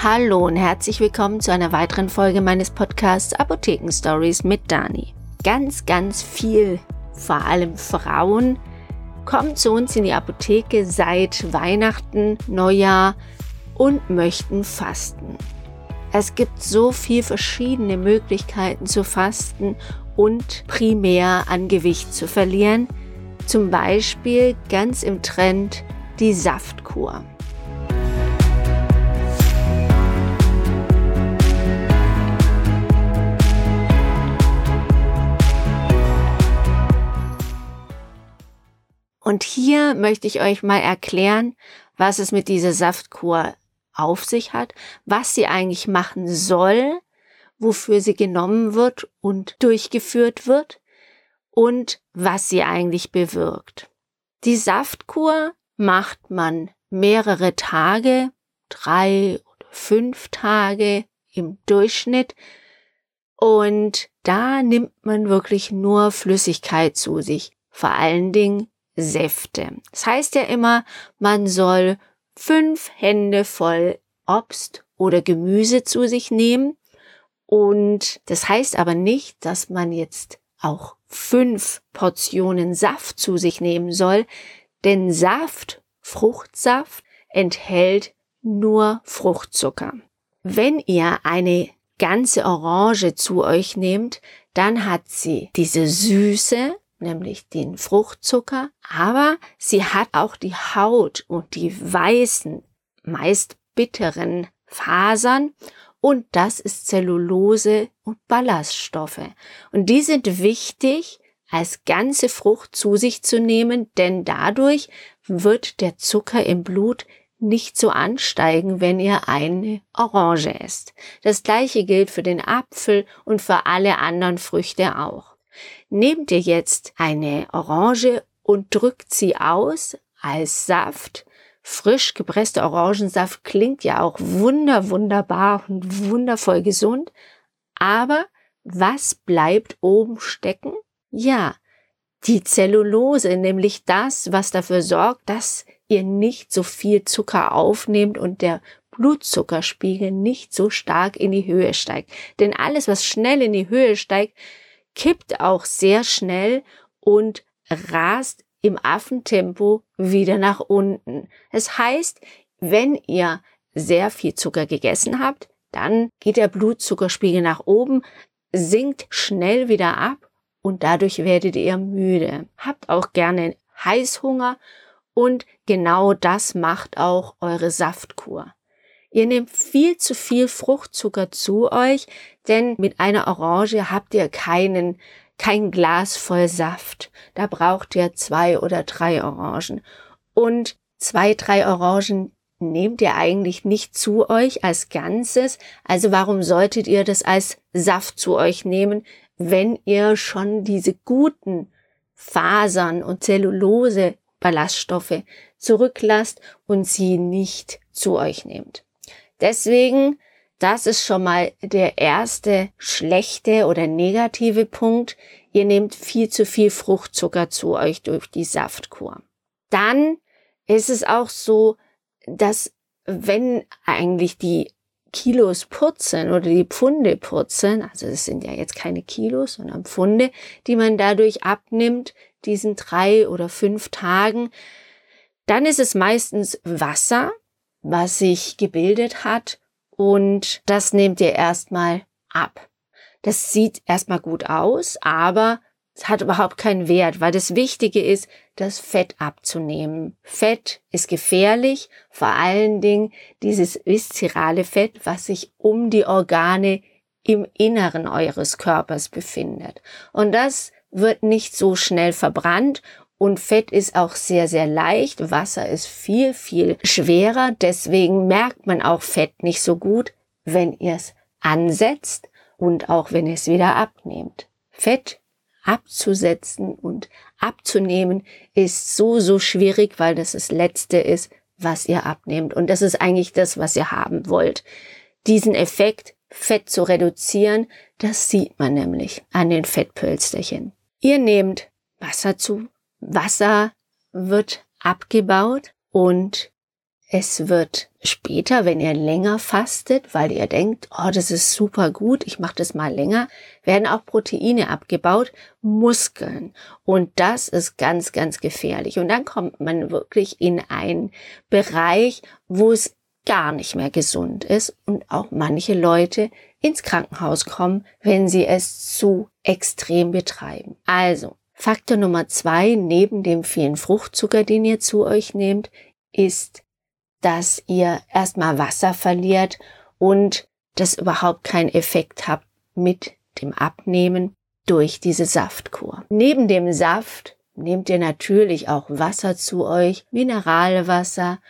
Hallo und herzlich willkommen zu einer weiteren Folge meines Podcasts Apotheken Stories mit Dani. Ganz, ganz viel, vor allem Frauen, kommen zu uns in die Apotheke seit Weihnachten, Neujahr und möchten fasten. Es gibt so viele verschiedene Möglichkeiten zu fasten und primär an Gewicht zu verlieren. Zum Beispiel ganz im Trend die Saftkur. Und hier möchte ich euch mal erklären, was es mit dieser Saftkur auf sich hat, was sie eigentlich machen soll, wofür sie genommen wird und durchgeführt wird und was sie eigentlich bewirkt. Die Saftkur macht man mehrere Tage, drei oder fünf Tage im Durchschnitt und da nimmt man wirklich nur Flüssigkeit zu sich, vor allen Dingen Säfte. Das heißt ja immer, man soll fünf Hände voll Obst oder Gemüse zu sich nehmen. Und das heißt aber nicht, dass man jetzt auch fünf Portionen Saft zu sich nehmen soll, denn Saft, Fruchtsaft, enthält nur Fruchtzucker. Wenn ihr eine ganze Orange zu euch nehmt, dann hat sie diese Süße, nämlich den Fruchtzucker, aber sie hat auch die Haut und die weißen, meist bitteren Fasern und das ist Zellulose und Ballaststoffe. Und die sind wichtig, als ganze Frucht zu sich zu nehmen, denn dadurch wird der Zucker im Blut nicht so ansteigen, wenn ihr eine Orange esst. Das gleiche gilt für den Apfel und für alle anderen Früchte auch. Nehmt ihr jetzt eine Orange und drückt sie aus als Saft. Frisch gepresster Orangensaft klingt ja auch wunder, wunderbar und wundervoll gesund. Aber was bleibt oben stecken? Ja, die Zellulose, nämlich das, was dafür sorgt, dass ihr nicht so viel Zucker aufnehmt und der Blutzuckerspiegel nicht so stark in die Höhe steigt. Denn alles, was schnell in die Höhe steigt, kippt auch sehr schnell und rast im Affentempo wieder nach unten. Das heißt, wenn ihr sehr viel Zucker gegessen habt, dann geht der Blutzuckerspiegel nach oben, sinkt schnell wieder ab und dadurch werdet ihr müde. Habt auch gerne Heißhunger und genau das macht auch eure Saftkur. Ihr nehmt viel zu viel Fruchtzucker zu euch, denn mit einer Orange habt ihr keinen, kein Glas voll Saft. Da braucht ihr zwei oder drei Orangen. Und zwei, drei Orangen nehmt ihr eigentlich nicht zu euch als Ganzes. Also warum solltet ihr das als Saft zu euch nehmen, wenn ihr schon diese guten Fasern und Zellulose Ballaststoffe zurücklasst und sie nicht zu euch nehmt. Deswegen, das ist schon mal der erste schlechte oder negative Punkt. Ihr nehmt viel zu viel Fruchtzucker zu euch durch die Saftkur. Dann ist es auch so, dass wenn eigentlich die Kilos putzen oder die Pfunde putzen, also es sind ja jetzt keine Kilos, sondern Pfunde, die man dadurch abnimmt, diesen drei oder fünf Tagen, dann ist es meistens Wasser, was sich gebildet hat und das nehmt ihr erstmal ab. Das sieht erstmal gut aus, aber es hat überhaupt keinen Wert, weil das Wichtige ist, das Fett abzunehmen. Fett ist gefährlich, vor allen Dingen dieses viszerale Fett, was sich um die Organe im Inneren eures Körpers befindet. Und das wird nicht so schnell verbrannt und Fett ist auch sehr, sehr leicht. Wasser ist viel, viel schwerer. Deswegen merkt man auch Fett nicht so gut, wenn ihr es ansetzt und auch wenn ihr es wieder abnehmt. Fett abzusetzen und abzunehmen ist so, so schwierig, weil das das Letzte ist, was ihr abnehmt. Und das ist eigentlich das, was ihr haben wollt. Diesen Effekt, Fett zu reduzieren, das sieht man nämlich an den Fettpölsterchen. Ihr nehmt Wasser zu, Wasser wird abgebaut und es wird später, wenn ihr länger fastet, weil ihr denkt, oh, das ist super gut, ich mache das mal länger, werden auch Proteine abgebaut, Muskeln. Und das ist ganz, ganz gefährlich. Und dann kommt man wirklich in einen Bereich, wo es gar nicht mehr gesund ist und auch manche Leute ins Krankenhaus kommen, wenn sie es zu extrem betreiben. Also, Faktor Nummer zwei, neben dem vielen Fruchtzucker, den ihr zu euch nehmt, ist dass ihr erstmal Wasser verliert und das überhaupt keinen Effekt habt mit dem Abnehmen durch diese Saftkur. Neben dem Saft nehmt ihr natürlich auch Wasser zu euch, Mineralwasser,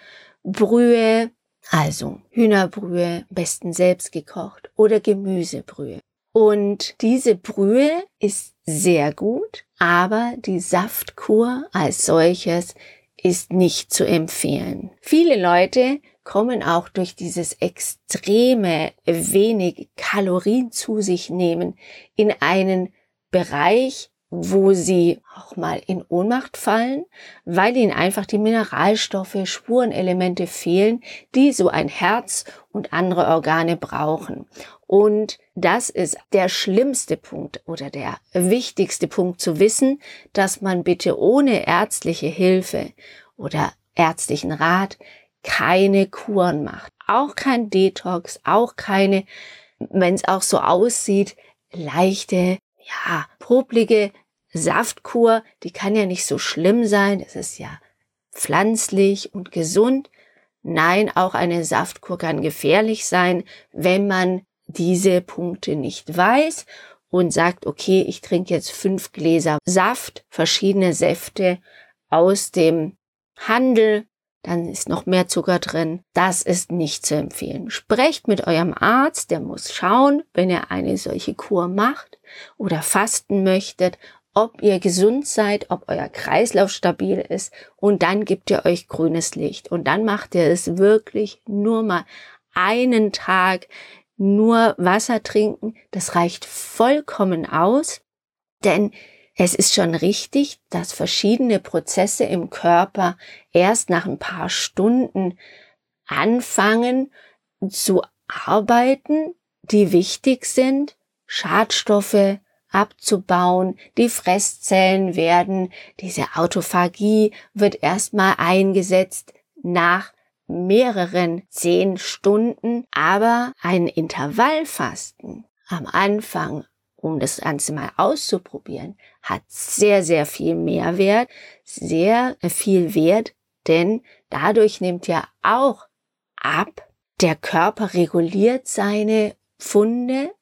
Brühe, also Hühnerbrühe, besten selbst gekocht oder Gemüsebrühe. Und diese Brühe ist sehr gut, aber die Saftkur als solches ist nicht zu empfehlen. Viele Leute kommen auch durch dieses extreme wenig Kalorien zu sich nehmen in einen Bereich, wo sie auch mal in Ohnmacht fallen, weil ihnen einfach die Mineralstoffe, Spurenelemente fehlen, die so ein Herz und andere Organe brauchen. Und das ist der schlimmste Punkt oder der wichtigste Punkt zu wissen, dass man bitte ohne ärztliche Hilfe oder ärztlichen Rat keine Kuren macht. Auch kein Detox, auch keine, wenn es auch so aussieht, leichte, ja, poplige Saftkur, die kann ja nicht so schlimm sein, das ist ja pflanzlich und gesund. Nein, auch eine Saftkur kann gefährlich sein, wenn man diese Punkte nicht weiß und sagt, okay, ich trinke jetzt fünf Gläser Saft, verschiedene Säfte aus dem Handel, dann ist noch mehr Zucker drin. Das ist nicht zu empfehlen. Sprecht mit eurem Arzt, der muss schauen, wenn ihr eine solche Kur macht oder fasten möchtet, ob ihr gesund seid, ob euer Kreislauf stabil ist. Und dann gibt ihr euch grünes Licht. Und dann macht ihr es wirklich nur mal einen Tag nur Wasser trinken, das reicht vollkommen aus, denn es ist schon richtig, dass verschiedene Prozesse im Körper erst nach ein paar Stunden anfangen zu arbeiten, die wichtig sind, Schadstoffe abzubauen, die Fresszellen werden, diese Autophagie wird erstmal eingesetzt nach mehreren zehn Stunden, aber ein Intervallfasten am Anfang, um das Ganze mal auszuprobieren, hat sehr, sehr viel Mehrwert, sehr viel Wert, denn dadurch nimmt ja auch ab, der Körper reguliert seine Funde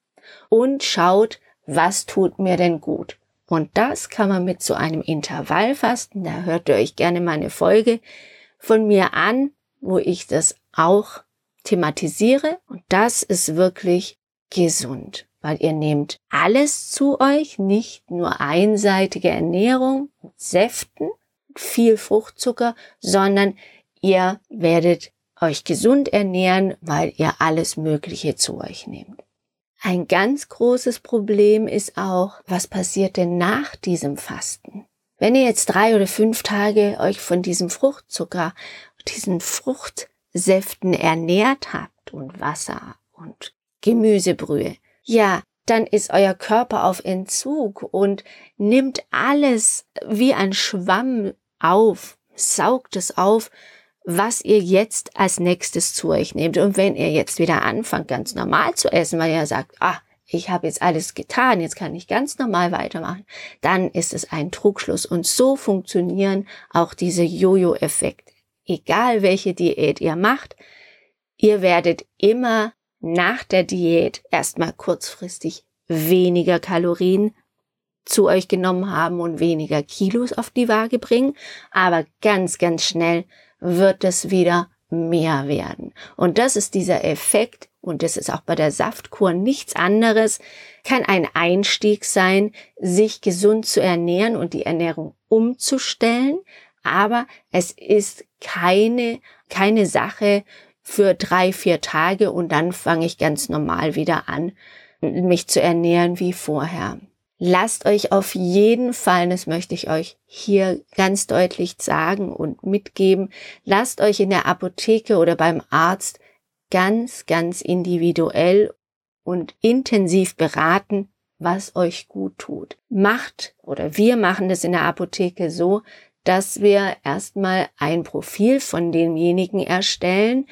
und schaut, was tut mir denn gut. Und das kann man mit so einem Intervallfasten, da hört ihr euch gerne meine Folge von mir an, wo ich das auch thematisiere. Und das ist wirklich gesund, weil ihr nehmt alles zu euch, nicht nur einseitige Ernährung mit Säften, viel Fruchtzucker, sondern ihr werdet euch gesund ernähren, weil ihr alles Mögliche zu euch nehmt. Ein ganz großes Problem ist auch, was passiert denn nach diesem Fasten? Wenn ihr jetzt drei oder fünf Tage euch von diesem Fruchtzucker diesen Fruchtsäften ernährt habt und Wasser und Gemüsebrühe, ja, dann ist euer Körper auf Entzug und nimmt alles wie ein Schwamm auf, saugt es auf, was ihr jetzt als nächstes zu euch nehmt. Und wenn ihr jetzt wieder anfangt, ganz normal zu essen, weil ihr sagt, ah, ich habe jetzt alles getan, jetzt kann ich ganz normal weitermachen, dann ist es ein Trugschluss. Und so funktionieren auch diese Jojo-Effekte egal welche Diät ihr macht, ihr werdet immer nach der Diät erstmal kurzfristig weniger Kalorien zu euch genommen haben und weniger Kilos auf die Waage bringen, aber ganz, ganz schnell wird es wieder mehr werden. Und das ist dieser Effekt, und das ist auch bei der Saftkur nichts anderes, kann ein Einstieg sein, sich gesund zu ernähren und die Ernährung umzustellen, aber es ist keine, keine Sache für drei, vier Tage und dann fange ich ganz normal wieder an, mich zu ernähren wie vorher. Lasst euch auf jeden Fall, das möchte ich euch hier ganz deutlich sagen und mitgeben, lasst euch in der Apotheke oder beim Arzt ganz, ganz individuell und intensiv beraten, was euch gut tut. Macht oder wir machen das in der Apotheke so, dass wir erstmal ein Profil von demjenigen erstellen,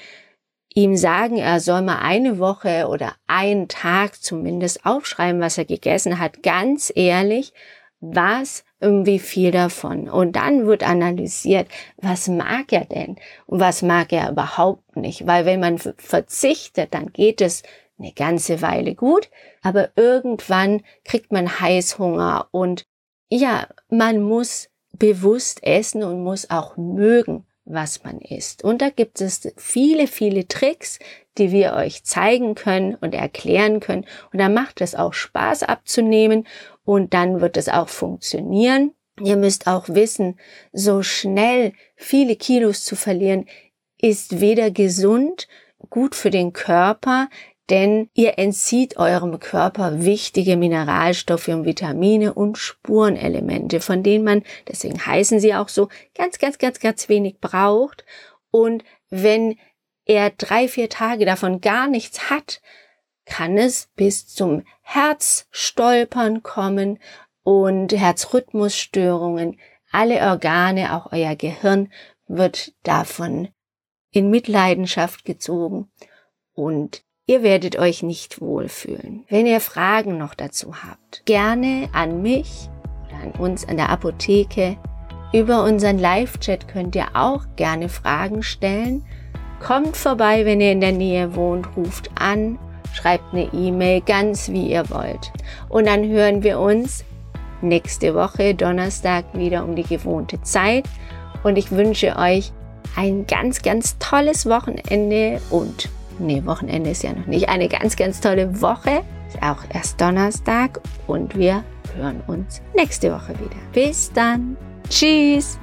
ihm sagen, er soll mal eine Woche oder einen Tag zumindest aufschreiben, was er gegessen hat, ganz ehrlich, was irgendwie viel davon. Und dann wird analysiert, was mag er denn und was mag er überhaupt nicht. Weil wenn man verzichtet, dann geht es eine ganze Weile gut, aber irgendwann kriegt man Heißhunger und ja, man muss bewusst essen und muss auch mögen, was man isst. Und da gibt es viele, viele Tricks, die wir euch zeigen können und erklären können. Und da macht es auch Spaß abzunehmen und dann wird es auch funktionieren. Ihr müsst auch wissen, so schnell viele Kilos zu verlieren, ist weder gesund, gut für den Körper, denn ihr entzieht eurem Körper wichtige Mineralstoffe und Vitamine und Spurenelemente, von denen man, deswegen heißen sie auch so, ganz, ganz, ganz, ganz wenig braucht. Und wenn er drei, vier Tage davon gar nichts hat, kann es bis zum Herzstolpern kommen und Herzrhythmusstörungen. Alle Organe, auch euer Gehirn wird davon in Mitleidenschaft gezogen und Ihr werdet euch nicht wohlfühlen. Wenn ihr Fragen noch dazu habt, gerne an mich oder an uns an der Apotheke. Über unseren Live-Chat könnt ihr auch gerne Fragen stellen. Kommt vorbei, wenn ihr in der Nähe wohnt, ruft an, schreibt eine E-Mail, ganz wie ihr wollt. Und dann hören wir uns nächste Woche Donnerstag wieder um die gewohnte Zeit. Und ich wünsche euch ein ganz, ganz tolles Wochenende und nee, Wochenende ist ja noch nicht, eine ganz, ganz tolle Woche. Ist auch erst Donnerstag und wir hören uns nächste Woche wieder. Bis dann. Tschüss.